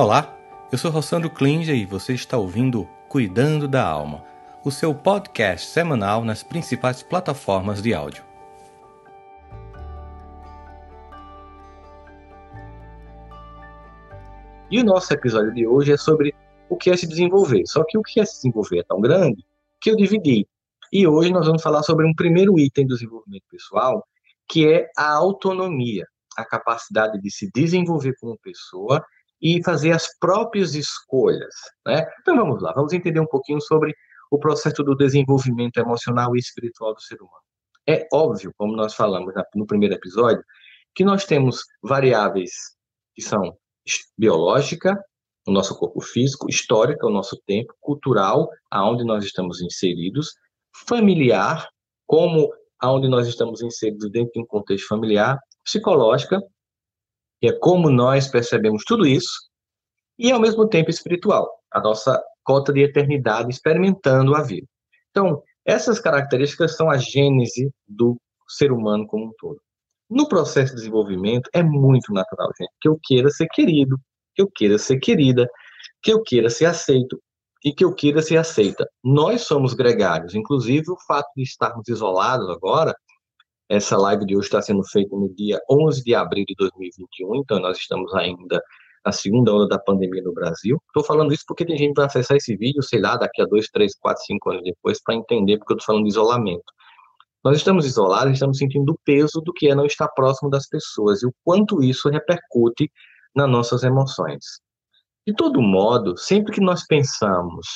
Olá, eu sou Rossandro Klinger e você está ouvindo Cuidando da Alma, o seu podcast semanal nas principais plataformas de áudio. E o nosso episódio de hoje é sobre o que é se desenvolver. Só que o que é se desenvolver é tão grande que eu dividi. E hoje nós vamos falar sobre um primeiro item do desenvolvimento pessoal, que é a autonomia, a capacidade de se desenvolver como pessoa e fazer as próprias escolhas. Né? Então vamos lá, vamos entender um pouquinho sobre o processo do desenvolvimento emocional e espiritual do ser humano. É óbvio, como nós falamos no primeiro episódio, que nós temos variáveis que são biológica, o nosso corpo físico, histórica, o nosso tempo, cultural, aonde nós estamos inseridos, familiar, como aonde nós estamos inseridos dentro de um contexto familiar, psicológica, que é como nós percebemos tudo isso, e ao mesmo tempo espiritual, a nossa cota de eternidade experimentando a vida. Então, essas características são a gênese do ser humano como um todo. No processo de desenvolvimento, é muito natural, gente, que eu queira ser querido, que eu queira ser querida, que eu queira ser aceito e que eu queira ser aceita. Nós somos gregários, inclusive o fato de estarmos isolados agora essa live de hoje está sendo feita no dia 11 de abril de 2021, então nós estamos ainda na segunda onda da pandemia no Brasil. Estou falando isso porque tem gente que vai acessar esse vídeo, sei lá, daqui a dois, três, quatro, cinco anos depois, para entender porque eu estou falando de isolamento. Nós estamos isolados, estamos sentindo o peso do que é não estar próximo das pessoas e o quanto isso repercute nas nossas emoções. De todo modo, sempre que nós pensamos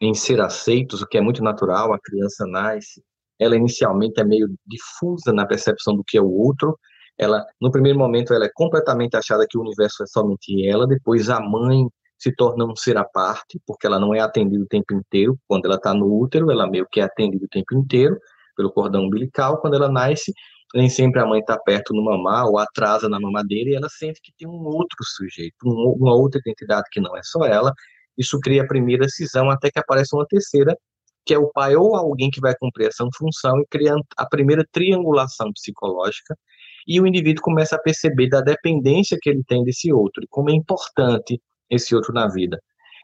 em ser aceitos, o que é muito natural, a criança nasce, ela inicialmente é meio difusa na percepção do que é o outro. Ela, no primeiro momento, ela é completamente achada que o universo é somente ela. Depois, a mãe se torna um ser à parte, porque ela não é atendida o tempo inteiro. Quando ela está no útero, ela meio que é atendida o tempo inteiro pelo cordão umbilical. Quando ela nasce, nem sempre a mãe está perto no mamar ou atrasa na mamadeira e ela sente que tem um outro sujeito, um, uma outra identidade que não é só ela. Isso cria a primeira cisão até que aparece uma terceira, que é o pai ou alguém que vai cumprir essa função e cria a primeira triangulação psicológica, e o indivíduo começa a perceber da dependência que ele tem desse outro, e como é importante esse outro na vida.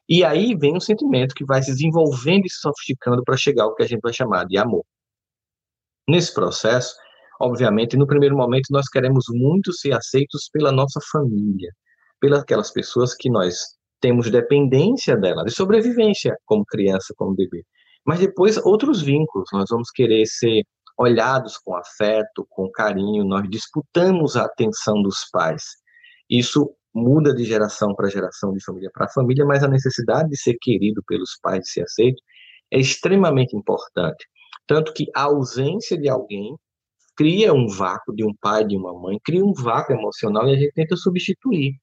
E aí vem um sentimento que vai se desenvolvendo e se sofisticando para chegar ao que a gente vai chamar de amor. Nesse processo, obviamente, no primeiro momento nós queremos muito ser aceitos pela nossa família, pelas aquelas pessoas que nós temos dependência dela, de sobrevivência como criança, como bebê. Mas depois, outros vínculos, nós vamos querer ser olhados com afeto, com carinho, nós disputamos a atenção dos pais. Isso muda de geração para geração, de família para família, mas a necessidade de ser querido pelos pais, de ser aceito, é extremamente importante. Tanto que a ausência de alguém cria um vácuo de um pai, de uma mãe, cria um vácuo emocional e a gente tenta substituir.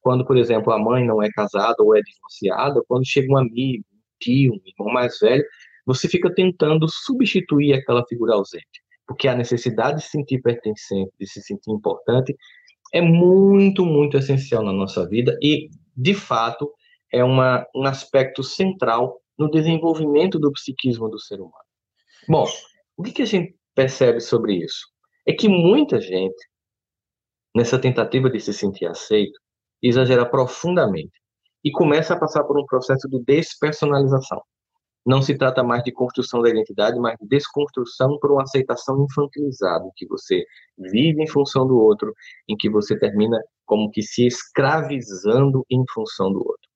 Quando, por exemplo, a mãe não é casada ou é divorciada, quando chega um amigo, um tio, um irmão mais velho, você fica tentando substituir aquela figura ausente, porque a necessidade de se sentir pertencente, de se sentir importante, é muito, muito essencial na nossa vida e, de fato, é uma, um aspecto central no desenvolvimento do psiquismo do ser humano. Bom, o que, que a gente percebe sobre isso? É que muita gente, nessa tentativa de se sentir aceito, exagera profundamente e começa a passar por um processo de despersonalização não se trata mais de construção da identidade, mas de desconstrução por uma aceitação infantilizada, que você vive em função do outro, em que você termina como que se escravizando em função do outro.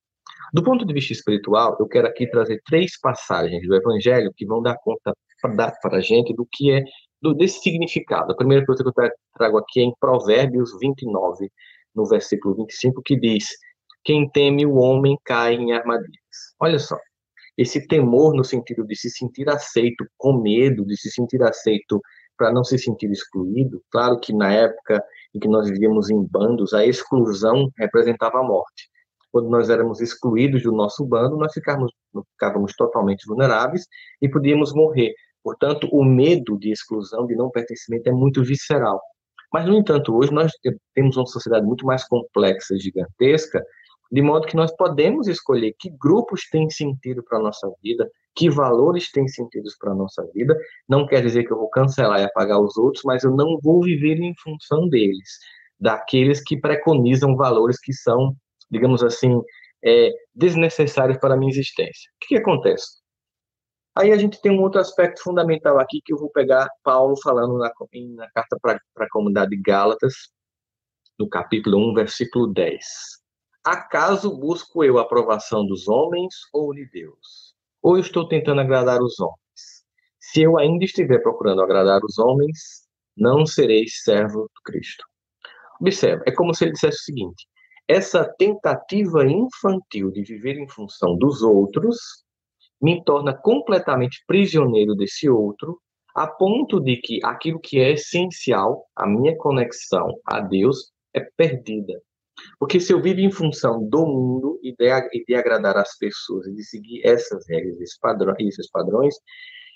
Do ponto de vista espiritual, eu quero aqui trazer três passagens do Evangelho que vão dar conta para a gente do que é do, desse significado. A primeira coisa que eu trago aqui é em Provérbios 29, no versículo 25, que diz: Quem teme o homem cai em armadilhas. Olha só, esse temor no sentido de se sentir aceito com medo, de se sentir aceito para não se sentir excluído. Claro que na época em que nós vivíamos em bandos, a exclusão representava a morte. Quando nós éramos excluídos do nosso bando, nós ficávamos, ficávamos totalmente vulneráveis e podíamos morrer. Portanto, o medo de exclusão, de não pertencimento, é muito visceral. Mas, no entanto, hoje nós temos uma sociedade muito mais complexa gigantesca, de modo que nós podemos escolher que grupos têm sentido para a nossa vida, que valores têm sentido para a nossa vida. Não quer dizer que eu vou cancelar e apagar os outros, mas eu não vou viver em função deles, daqueles que preconizam valores que são digamos assim, é, desnecessários para a minha existência. O que, que acontece? Aí a gente tem um outro aspecto fundamental aqui que eu vou pegar Paulo falando na, na carta para a comunidade de Gálatas, no capítulo 1, versículo 10. Acaso busco eu a aprovação dos homens ou de Deus? Ou estou tentando agradar os homens? Se eu ainda estiver procurando agradar os homens, não sereis servo do Cristo. Observe, é como se ele dissesse o seguinte: essa tentativa infantil de viver em função dos outros me torna completamente prisioneiro desse outro, a ponto de que aquilo que é essencial, a minha conexão a Deus, é perdida. Porque se eu vivo em função do mundo e de, e de agradar as pessoas e de seguir essas regras, esses padrões, esses padrões,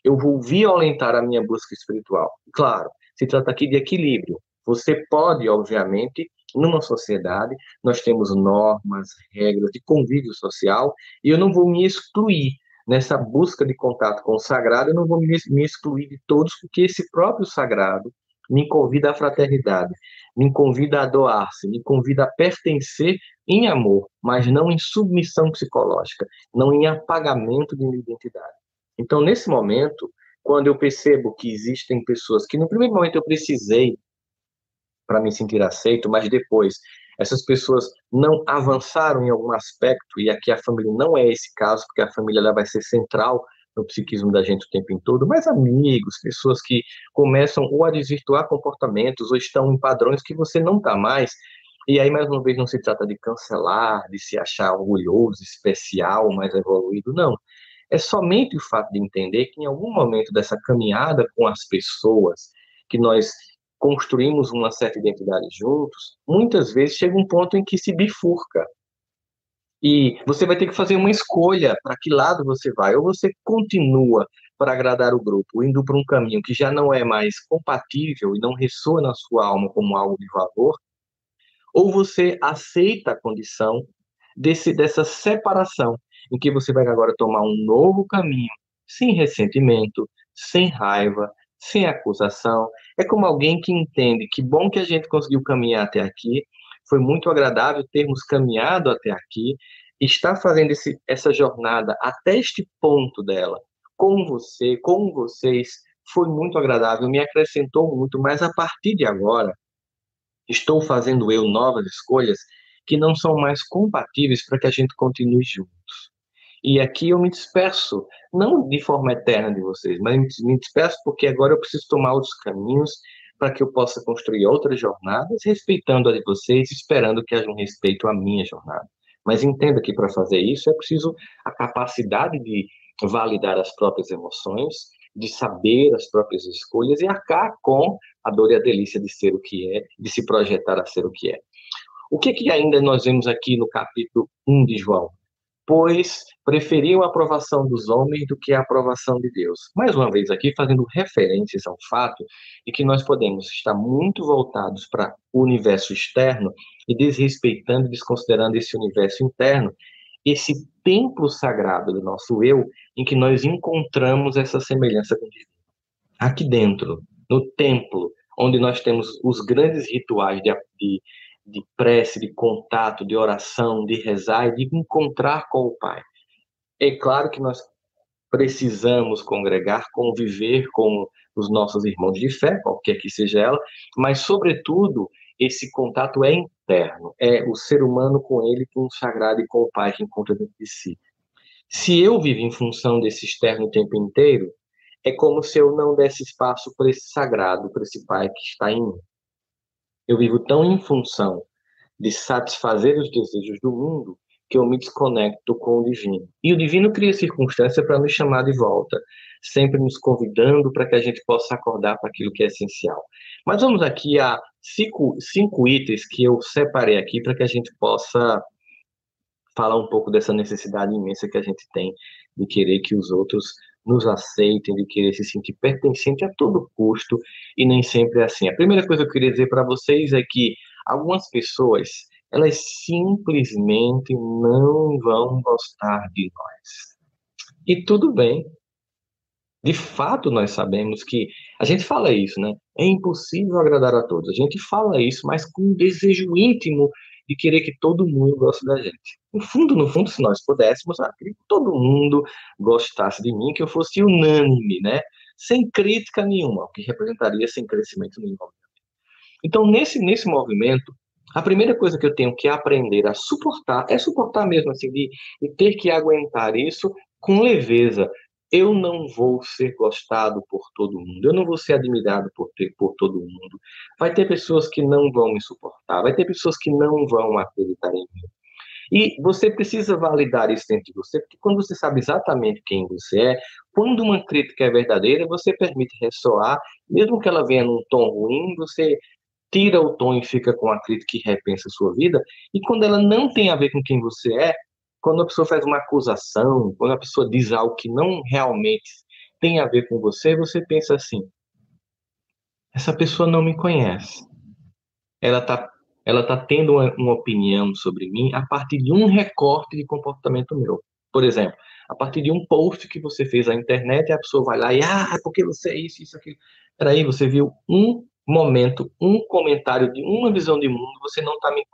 eu vou violentar a minha busca espiritual. Claro, se trata aqui de equilíbrio. Você pode, obviamente, numa sociedade, nós temos normas, regras de convívio social, e eu não vou me excluir nessa busca de contato com o sagrado, eu não vou me, excluir de todos, porque esse próprio sagrado me convida à fraternidade, me convida a doar-se, me convida a pertencer em amor, mas não em submissão psicológica, não em apagamento de minha identidade. Então, nesse momento, quando eu percebo que existem pessoas que no primeiro momento eu precisei para me sentir aceito, mas depois essas pessoas não avançaram em algum aspecto, e aqui a família não é esse caso, porque a família ela vai ser central no psiquismo da gente o tempo todo, mas amigos, pessoas que começam ou a desvirtuar comportamentos ou estão em padrões que você não está mais. E aí, mais uma vez, não se trata de cancelar, de se achar orgulhoso, especial, mais evoluído, não. É somente o fato de entender que em algum momento dessa caminhada com as pessoas, que nós construímos uma certa identidade juntos, muitas vezes chega um ponto em que se bifurca. E você vai ter que fazer uma escolha para que lado você vai. Ou você continua para agradar o grupo, indo por um caminho que já não é mais compatível e não ressoa na sua alma como algo de valor, ou você aceita a condição desse, dessa separação em que você vai agora tomar um novo caminho, sem ressentimento, sem raiva, sem acusação. É como alguém que entende que bom que a gente conseguiu caminhar até aqui, foi muito agradável termos caminhado até aqui, está fazendo esse, essa jornada até este ponto dela, com você, com vocês, foi muito agradável, me acrescentou muito, mas a partir de agora, estou fazendo eu novas escolhas que não são mais compatíveis para que a gente continue juntos. E aqui eu me disperso, não de forma eterna de vocês, mas me disperso porque agora eu preciso tomar outros caminhos para que eu possa construir outras jornadas, respeitando a de vocês, esperando que haja um respeito à minha jornada. Mas entenda que para fazer isso é preciso a capacidade de validar as próprias emoções, de saber as próprias escolhas e arcar com a dor e a delícia de ser o que é, de se projetar a ser o que é. O que, que ainda nós vemos aqui no capítulo 1 de João? Pois preferiam a aprovação dos homens do que a aprovação de Deus. Mais uma vez aqui fazendo referências ao fato de que nós podemos estar muito voltados para o universo externo e desrespeitando desconsiderando esse universo interno, esse templo sagrado do nosso eu, em que nós encontramos essa semelhança com Deus. Aqui dentro, no templo, onde nós temos os grandes rituais de, de de prece, de contato, de oração, de rezar e de encontrar com o Pai. É claro que nós precisamos congregar, conviver com os nossos irmãos de fé, qualquer que seja ela, mas, sobretudo, esse contato é interno, é o ser humano com ele, com o sagrado e com o Pai que encontra dentro de si. Se eu vivo em função desse externo o tempo inteiro, é como se eu não desse espaço para esse sagrado, para esse Pai que está em mim. Eu vivo tão em função de satisfazer os desejos do mundo que eu me desconecto com o divino. E o divino cria circunstância para nos chamar de volta, sempre nos convidando para que a gente possa acordar para aquilo que é essencial. Mas vamos aqui a cinco, cinco itens que eu separei aqui para que a gente possa falar um pouco dessa necessidade imensa que a gente tem de querer que os outros nos aceitem, de querer se sentir pertencente a todo custo, e nem sempre é assim. A primeira coisa que eu queria dizer para vocês é que algumas pessoas, elas simplesmente não vão gostar de nós. E tudo bem. De fato, nós sabemos que a gente fala isso, né? É impossível agradar a todos. A gente fala isso, mas com um desejo íntimo de querer que todo mundo goste da gente. No fundo, no fundo, se nós pudéssemos, ah, que todo mundo gostasse de mim, que eu fosse unânime, né? Sem crítica nenhuma, o que representaria sem crescimento nenhum. Então, nesse, nesse movimento, a primeira coisa que eu tenho que aprender a suportar é suportar mesmo, assim, de, de ter que aguentar isso com leveza. Eu não vou ser gostado por todo mundo, eu não vou ser admirado por, ter, por todo mundo. Vai ter pessoas que não vão me suportar, vai ter pessoas que não vão acreditar em mim. E você precisa validar isso dentro de você, porque quando você sabe exatamente quem você é, quando uma crítica é verdadeira, você permite ressoar, mesmo que ela venha num tom ruim, você tira o tom e fica com a crítica e repensa a sua vida. E quando ela não tem a ver com quem você é, quando a pessoa faz uma acusação, quando a pessoa diz algo que não realmente tem a ver com você, você pensa assim: essa pessoa não me conhece. Ela está ela tá tendo uma, uma opinião sobre mim a partir de um recorte de comportamento meu. Por exemplo, a partir de um post que você fez na internet, a pessoa vai lá e, ah, porque você é isso, isso, aquilo. Peraí, você viu um momento, um comentário de uma visão de mundo, você não está me,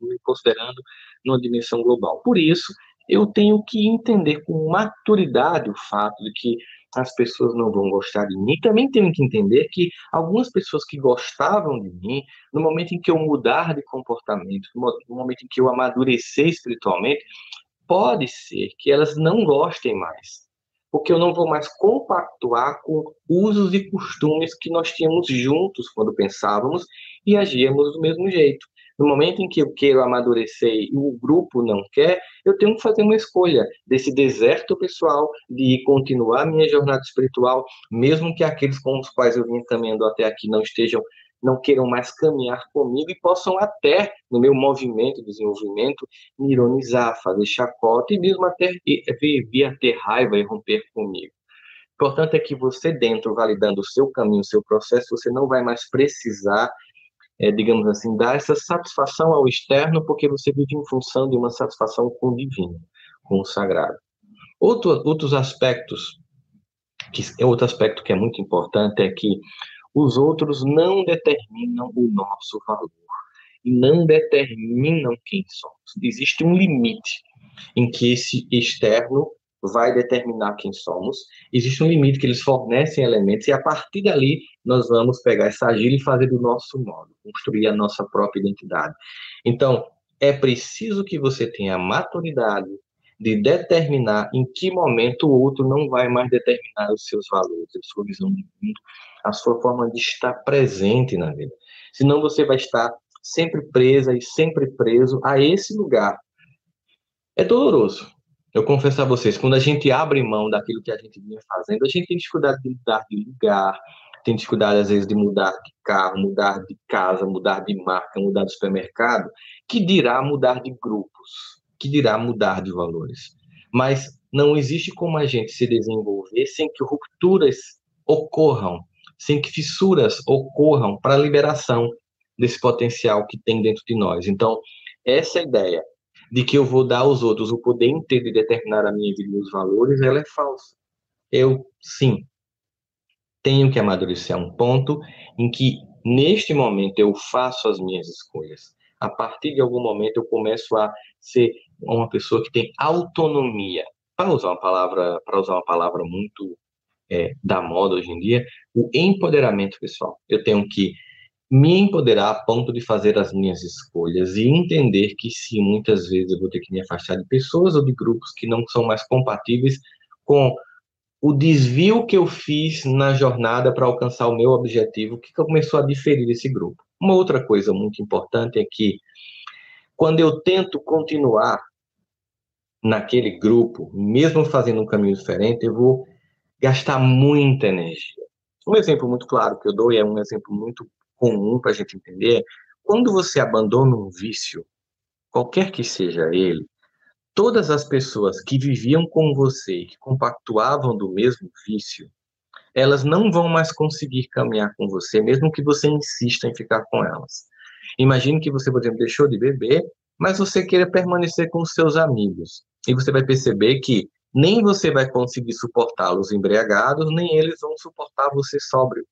me considerando numa dimensão global. Por isso, eu tenho que entender com maturidade o fato de que as pessoas não vão gostar de mim. Também tenho que entender que algumas pessoas que gostavam de mim, no momento em que eu mudar de comportamento, no momento em que eu amadurecer espiritualmente, pode ser que elas não gostem mais porque eu não vou mais compactuar com usos e costumes que nós tínhamos juntos quando pensávamos e agíamos do mesmo jeito. No momento em que eu quero amadurecer e o grupo não quer, eu tenho que fazer uma escolha desse deserto pessoal, de continuar minha jornada espiritual, mesmo que aqueles com os quais eu vim caminhando até aqui não estejam não queiram mais caminhar comigo e possam até, no meu movimento de desenvolvimento, me ironizar, fazer chacota e mesmo até vir a ter raiva e romper comigo. O importante é que você, dentro, validando o seu caminho, o seu processo, você não vai mais precisar, é, digamos assim, dar essa satisfação ao externo, porque você vive em função de uma satisfação com o divino, com o sagrado. Outro, outros aspectos, que, outro aspecto que é muito importante é que os outros não determinam o nosso valor e não determinam quem somos. Existe um limite em que esse externo vai determinar quem somos. Existe um limite que eles fornecem elementos e a partir dali nós vamos pegar essa agilha e fazer do nosso modo, construir a nossa própria identidade. Então, é preciso que você tenha maturidade de determinar em que momento o outro não vai mais determinar os seus valores, a sua visão de mundo, a sua forma de estar presente na vida. Senão você vai estar sempre presa e sempre preso a esse lugar. É doloroso. Eu confesso a vocês, quando a gente abre mão daquilo que a gente vinha fazendo, a gente tem dificuldade de mudar de lugar, tem dificuldade às vezes de mudar de carro, mudar de casa, mudar de marca, mudar de supermercado, que dirá mudar de grupos, que dirá mudar de valores. Mas não existe como a gente se desenvolver sem que rupturas ocorram sem que fissuras ocorram para a liberação desse potencial que tem dentro de nós. Então, essa ideia de que eu vou dar aos outros o poder inteiro de determinar a minha vida e os valores, ela é falsa. Eu, sim, tenho que amadurecer a um ponto em que, neste momento, eu faço as minhas escolhas. A partir de algum momento, eu começo a ser uma pessoa que tem autonomia. Para usar uma palavra, para usar uma palavra muito é, da moda hoje em dia, o empoderamento pessoal. Eu tenho que me empoderar a ponto de fazer as minhas escolhas e entender que sim, muitas vezes eu vou ter que me afastar de pessoas ou de grupos que não são mais compatíveis com o desvio que eu fiz na jornada para alcançar o meu objetivo, que começou a diferir desse grupo. Uma outra coisa muito importante é que quando eu tento continuar naquele grupo, mesmo fazendo um caminho diferente, eu vou gastar muita energia. Um exemplo muito claro que eu dou, e é um exemplo muito comum para a gente entender, quando você abandona um vício, qualquer que seja ele, todas as pessoas que viviam com você, que compactuavam do mesmo vício, elas não vão mais conseguir caminhar com você, mesmo que você insista em ficar com elas. Imagine que você, por exemplo, deixou de beber, mas você queira permanecer com seus amigos. E você vai perceber que nem você vai conseguir suportá-los embriagados, nem eles vão suportar você sóbrio.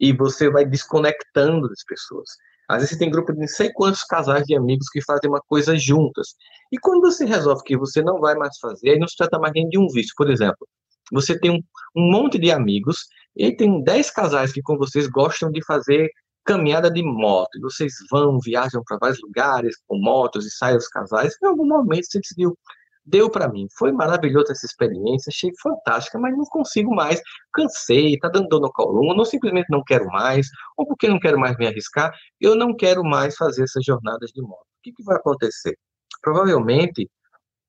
E você vai desconectando das pessoas. Às vezes você tem grupo de não sei quantos casais de amigos que fazem uma coisa juntas. E quando você resolve que você não vai mais fazer, aí não se trata mais nem de um vício. Por exemplo, você tem um, um monte de amigos e tem 10 casais que com vocês gostam de fazer caminhada de moto. E vocês vão, viajam para vários lugares com motos e saem os casais. Em algum momento você decidiu, deu para mim. Foi maravilhosa essa experiência, achei fantástica, mas não consigo mais. Cansei, tá dando dor no coluna, ou simplesmente não quero mais, ou porque não quero mais me arriscar, eu não quero mais fazer essas jornadas de moto. O que, que vai acontecer? Provavelmente,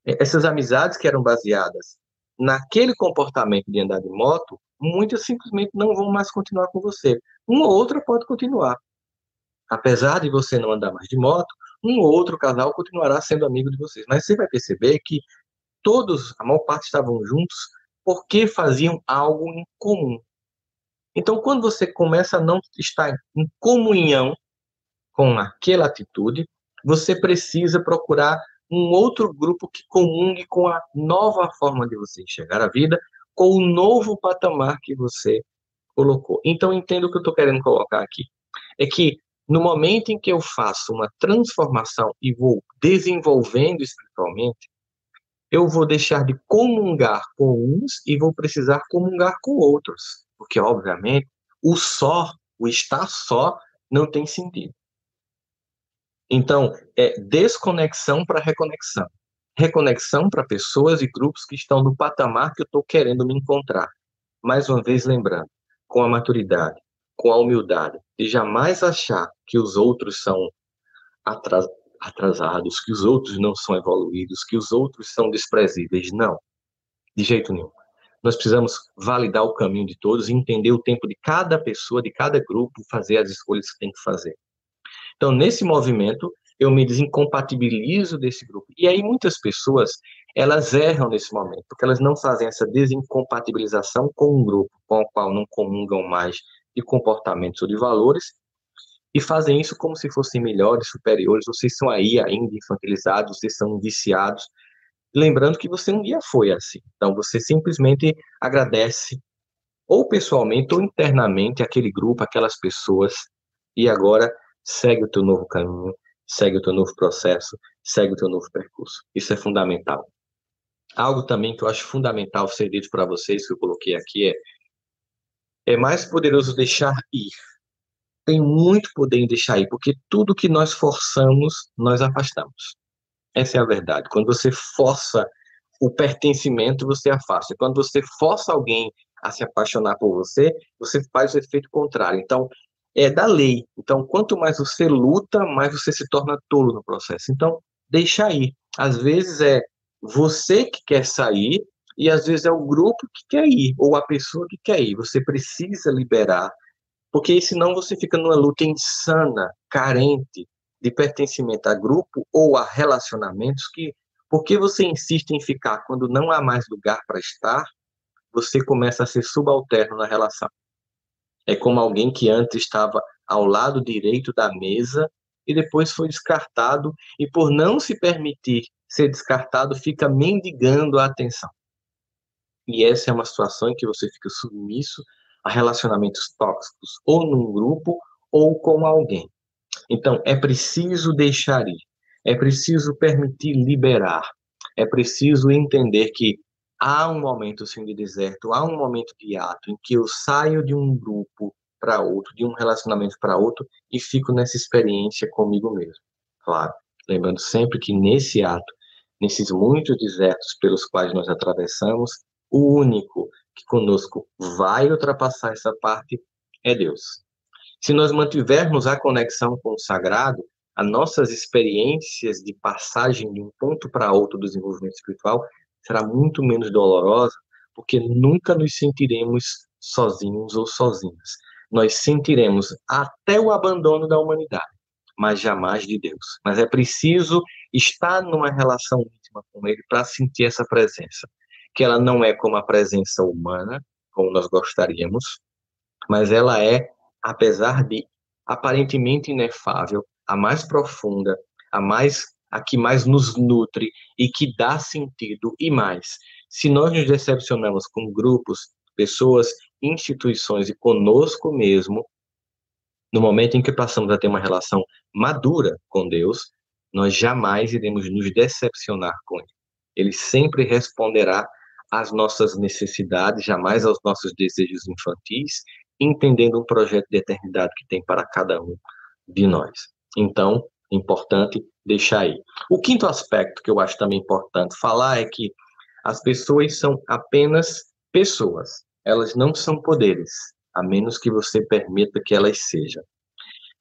essas amizades que eram baseadas naquele comportamento de andar de moto, muitas simplesmente não vão mais continuar com você. Uma ou outra pode continuar. Apesar de você não andar mais de moto, um ou outro casal continuará sendo amigo de vocês. Mas você vai perceber que todos, a maior parte estavam juntos porque faziam algo em comum. Então, quando você começa a não estar em comunhão com aquela atitude, você precisa procurar um outro grupo que comungue com a nova forma de você enxergar a vida, com o novo patamar que você colocou. Então, entendo o que eu estou querendo colocar aqui. É que no momento em que eu faço uma transformação e vou desenvolvendo espiritualmente, eu vou deixar de comungar com uns e vou precisar comungar com outros. Porque, obviamente, o só, o estar só, não tem sentido. Então, é desconexão para reconexão. Reconexão para pessoas e grupos que estão no patamar que eu estou querendo me encontrar. Mais uma vez, lembrando, com a maturidade, com a humildade, e jamais achar que os outros são atrasados, que os outros não são evoluídos, que os outros são desprezíveis. Não, de jeito nenhum. Nós precisamos validar o caminho de todos, entender o tempo de cada pessoa, de cada grupo, fazer as escolhas que tem que fazer. Então, nesse movimento, eu me desincompatibilizo desse grupo. E aí muitas pessoas, elas erram nesse momento, porque elas não fazem essa desincompatibilização com um grupo com o qual não comungam mais de comportamentos ou de valores, e fazem isso como se fossem melhores, superiores, vocês são aí ainda infantilizados, vocês são viciados, lembrando que você um dia foi assim. Então você simplesmente agradece ou pessoalmente ou internamente aquele grupo, aquelas pessoas, e agora segue o teu novo caminho, segue o teu novo processo, segue o teu novo percurso. Isso é fundamental. Algo também que eu acho fundamental ser dito para vocês, que eu coloquei aqui, é é mais poderoso deixar ir. Tem muito poder em deixar ir, porque tudo que nós forçamos, nós afastamos. Essa é a verdade. Quando você força o pertencimento, você afasta. Quando você força alguém a se apaixonar por você, você faz o efeito contrário. Então, é da lei. Então, quanto mais você luta, mais você se torna tolo no processo. Então, deixa ir. Às vezes é você que quer sair e às vezes é o grupo que quer ir ou a pessoa que quer ir. Você precisa liberar, porque senão você fica numa luta insana, carente de pertencimento a grupo ou a relacionamentos que porque você insiste em ficar quando não há mais lugar para estar, você começa a ser subalterno na relação. É como alguém que antes estava ao lado direito da mesa e depois foi descartado e por não se permitir ser descartado fica mendigando a atenção. E essa é uma situação em que você fica submisso a relacionamentos tóxicos, ou num grupo ou com alguém. Então, é preciso deixar ir, é preciso permitir liberar, é preciso entender que há um momento sim de deserto, há um momento de ato em que eu saio de um grupo para outro, de um relacionamento para outro e fico nessa experiência comigo mesmo. Claro, lembrando sempre que nesse ato, nesses muitos desertos pelos quais nós atravessamos, o único que conosco vai ultrapassar essa parte é Deus. Se nós mantivermos a conexão com o sagrado, as nossas experiências de passagem de um ponto para outro do desenvolvimento espiritual será muito menos dolorosa, porque nunca nos sentiremos sozinhos ou sozinhas. Nós sentiremos até o abandono da humanidade, mas jamais de Deus. Mas é preciso estar numa relação íntima com Ele para sentir essa presença, que ela não é como a presença humana, como nós gostaríamos, mas ela é, apesar de aparentemente inefável, a mais profunda, a mais a que mais nos nutre e que dá sentido e mais. Se nós nos decepcionamos com grupos, pessoas, instituições e conosco mesmo, no momento em que passamos a ter uma relação madura com Deus, nós jamais iremos nos decepcionar com Ele. Ele sempre responderá às nossas necessidades, jamais aos nossos desejos infantis, entendendo um projeto de eternidade que tem para cada um de nós. Então, importante deixar aí. O quinto aspecto que eu acho também importante falar é que as pessoas são apenas pessoas, elas não são poderes a menos que você permita que elas sejam.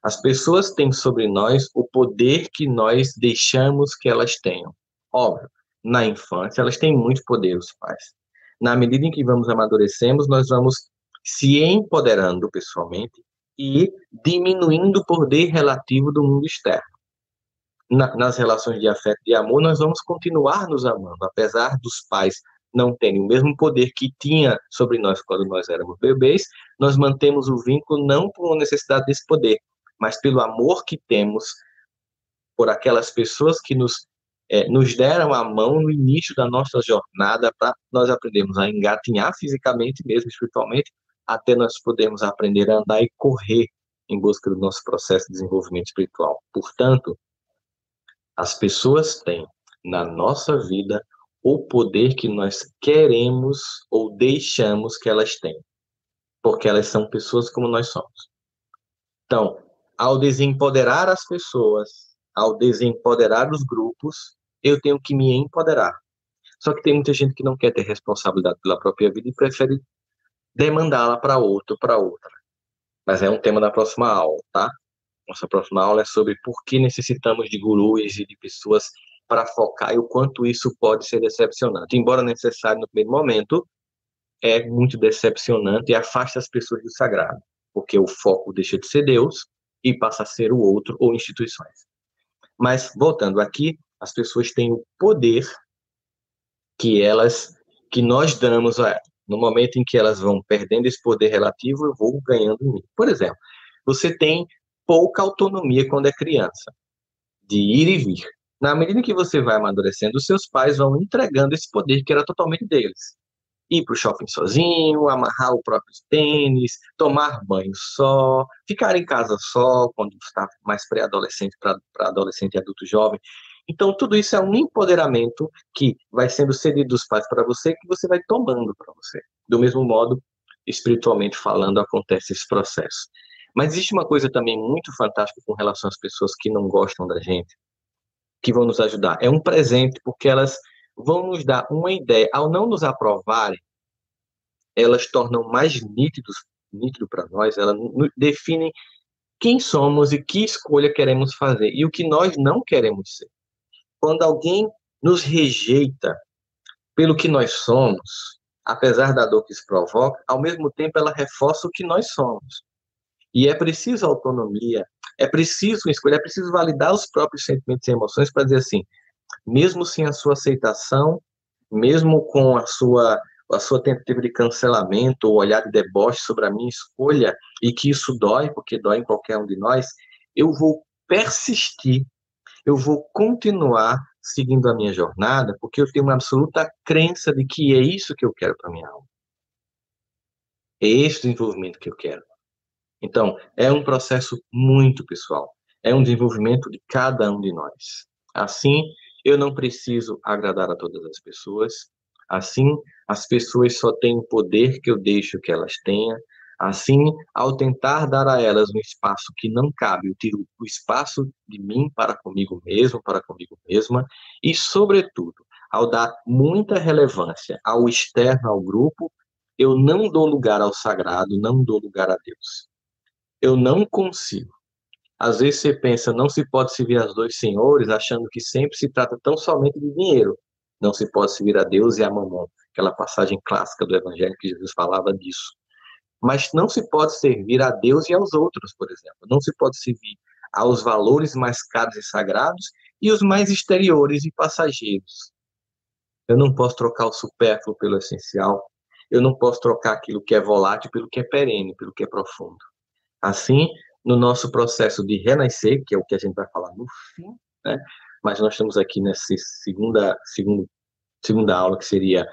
As pessoas têm sobre nós o poder que nós deixamos que elas tenham. Óbvio, na infância elas têm muito poder, os pais. Na medida em que vamos amadurecemos, nós vamos se empoderando pessoalmente e diminuindo o poder relativo do mundo externo. Na, nas relações de afeto e amor, nós vamos continuar nos amando, apesar dos pais não tem o mesmo poder que tinha sobre nós quando nós éramos bebês, nós mantemos o vínculo não por necessidade desse poder, mas pelo amor que temos por aquelas pessoas que nos, é, nos deram a mão no início da nossa jornada para nós aprendermos a engatinhar fisicamente, mesmo espiritualmente, até nós podermos aprender a andar e correr em busca do nosso processo de desenvolvimento espiritual. Portanto, as pessoas têm na nossa vida o poder que nós queremos ou deixamos que elas tenham, porque elas são pessoas como nós somos. Então, ao desempoderar as pessoas, ao desempoderar os grupos, eu tenho que me empoderar. Só que tem muita gente que não quer ter responsabilidade pela própria vida e prefere demandá-la para outro, para outra. Mas é um tema da próxima aula, tá? Nossa próxima aula é sobre por que necessitamos de gurus e de pessoas para focar e o quanto isso pode ser decepcionante. Embora necessário no primeiro momento, é muito decepcionante e afasta as pessoas do sagrado, porque o foco deixa de ser Deus e passa a ser o outro ou instituições. Mas voltando aqui, as pessoas têm o poder que elas que nós damos a. No momento em que elas vão perdendo esse poder relativo, eu vou ganhando em mim. Por exemplo, você tem pouca autonomia quando é criança, de ir e vir. Na medida que você vai amadurecendo, seus pais vão entregando esse poder que era totalmente deles. Ir para o shopping sozinho, amarrar o próprio tênis, tomar banho só, ficar em casa só quando está mais pré-adolescente para adolescente e adulto jovem. Então, tudo isso é um empoderamento que vai sendo cedido dos pais para você, que você vai tomando para você. Do mesmo modo, espiritualmente falando, acontece esse processo. Mas existe uma coisa também muito fantástica com relação às pessoas que não gostam da gente, que vão nos ajudar. É um presente, porque elas vão nos dar uma ideia. Ao não nos aprovarem, elas tornam mais nítidos, nítido para nós, elas definem quem somos e que escolha queremos fazer e o que nós não queremos ser. Quando alguém nos rejeita pelo que nós somos, apesar da dor que isso provoca, ao mesmo tempo ela reforça o que nós somos. E é preciso autonomia, é preciso escolher, é preciso validar os próprios sentimentos e emoções para dizer assim, mesmo sem a sua aceitação, mesmo com a sua a sua tentativa de cancelamento ou olhar de deboche sobre a minha escolha e que isso dói, porque dói em qualquer um de nós, eu vou persistir, eu vou continuar seguindo a minha jornada, porque eu tenho uma absoluta crença de que é isso que eu quero para minha alma. É esse desenvolvimento que eu quero. Então, é um processo muito pessoal. É um desenvolvimento de cada um de nós. Assim, eu não preciso agradar a todas as pessoas. Assim, as pessoas só têm o poder que eu deixo que elas tenham. Assim, ao tentar dar a elas um espaço que não cabe, eu tiro o espaço de mim para comigo mesmo, para comigo mesma, e, sobretudo, ao dar muita relevância ao externo, ao grupo, eu não dou lugar ao sagrado, não dou lugar a Deus eu não consigo. Às vezes você pensa, não se pode servir aos dois senhores, achando que sempre se trata tão somente de dinheiro. Não se pode servir a Deus e a mamão. Aquela passagem clássica do Evangelho que Jesus falava disso. Mas não se pode servir a Deus e aos outros, por exemplo. Não se pode servir aos valores mais caros e sagrados e os mais exteriores e passageiros. Eu não posso trocar o supérfluo pelo essencial. Eu não posso trocar aquilo que é volátil pelo que é perene, pelo que é profundo. Assim, no nosso processo de renascer, que é o que a gente vai falar no fim, né? mas nós estamos aqui nessa segunda, segunda, segunda aula, que seria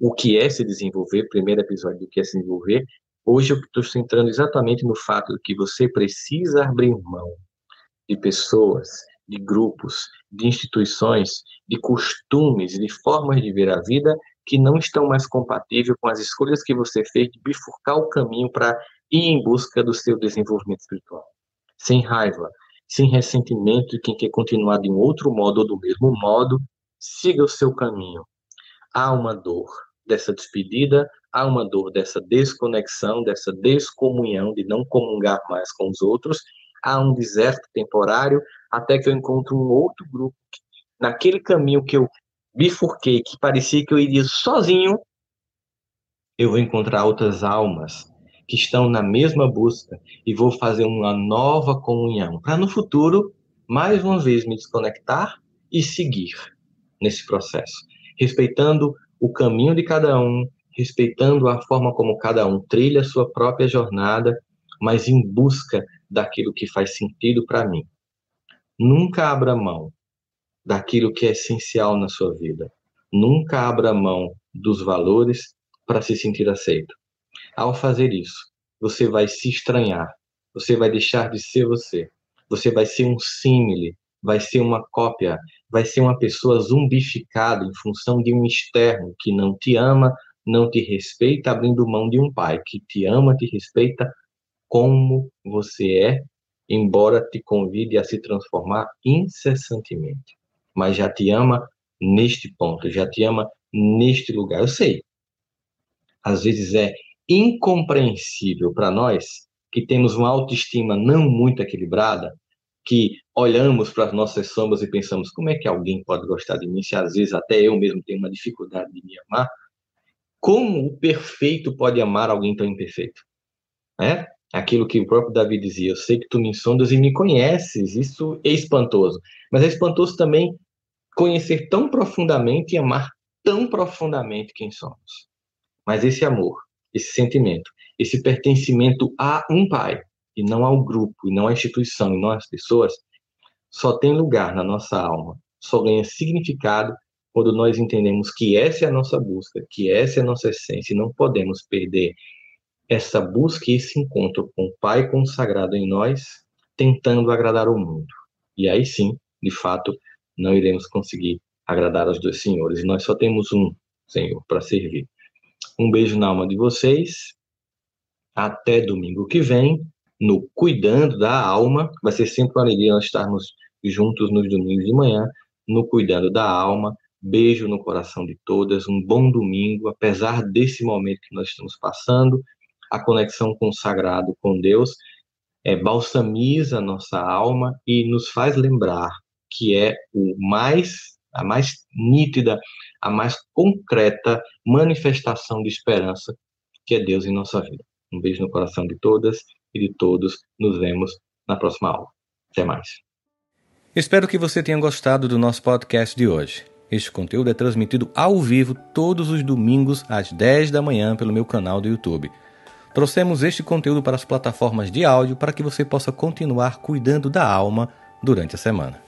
o que é se desenvolver, primeiro episódio do que é se desenvolver, Hoje eu estou centrando exatamente no fato de que você precisa abrir mão de pessoas, de grupos, de instituições, de costumes, de formas de ver a vida que não estão mais compatíveis com as escolhas que você fez de bifurcar o caminho para ir em busca do seu desenvolvimento espiritual. Sem raiva, sem ressentimento de quem quer continuar de um outro modo ou do mesmo modo, siga o seu caminho. Há uma dor dessa despedida, há uma dor dessa desconexão, dessa descomunhão, de não comungar mais com os outros, há um deserto temporário, até que eu encontro um outro grupo naquele caminho que eu bifurquei, que parecia que eu iria sozinho, eu vou encontrar outras almas que estão na mesma busca e vou fazer uma nova comunhão, para no futuro, mais uma vez, me desconectar e seguir nesse processo, respeitando o caminho de cada um, respeitando a forma como cada um trilha a sua própria jornada, mas em busca daquilo que faz sentido para mim. Nunca abra mão daquilo que é essencial na sua vida. Nunca abra mão dos valores para se sentir aceito. Ao fazer isso, você vai se estranhar, você vai deixar de ser você, você vai ser um símile, vai ser uma cópia, vai ser uma pessoa zumbificada em função de um externo que não te ama, não te respeita, abrindo mão de um pai que te ama, te respeita como você é, embora te convide a se transformar incessantemente. Mas já te ama neste ponto, já te ama neste lugar. Eu sei. Às vezes é incompreensível para nós que temos uma autoestima não muito equilibrada, que olhamos para as nossas sombras e pensamos como é que alguém pode gostar de mim se às vezes até eu mesmo tenho uma dificuldade de me amar. Como o perfeito pode amar alguém tão imperfeito? É? Aquilo que o próprio Davi dizia, eu sei que tu me sondas e me conheces, isso é espantoso. Mas é espantoso também conhecer tão profundamente e amar tão profundamente quem somos. Mas esse amor esse sentimento, esse pertencimento a um pai, e não ao grupo, e não à instituição, e não às pessoas, só tem lugar na nossa alma, só ganha significado quando nós entendemos que essa é a nossa busca, que essa é a nossa essência, e não podemos perder essa busca e esse encontro com o Pai consagrado em nós, tentando agradar o mundo. E aí sim, de fato, não iremos conseguir agradar aos dois senhores. Nós só temos um Senhor para servir. Um beijo na alma de vocês. Até domingo que vem, no Cuidando da Alma. Vai ser sempre uma alegria nós estarmos juntos nos domingos de manhã, no Cuidando da Alma. Beijo no coração de todas, um bom domingo, apesar desse momento que nós estamos passando, a conexão com o sagrado, com Deus, é, balsamiza a nossa alma e nos faz lembrar que é o mais a mais nítida, a mais concreta manifestação de esperança que é Deus em nossa vida. Um beijo no coração de todas e de todos. Nos vemos na próxima aula. Até mais. Espero que você tenha gostado do nosso podcast de hoje. Este conteúdo é transmitido ao vivo todos os domingos às 10 da manhã pelo meu canal do YouTube. Trouxemos este conteúdo para as plataformas de áudio para que você possa continuar cuidando da alma durante a semana.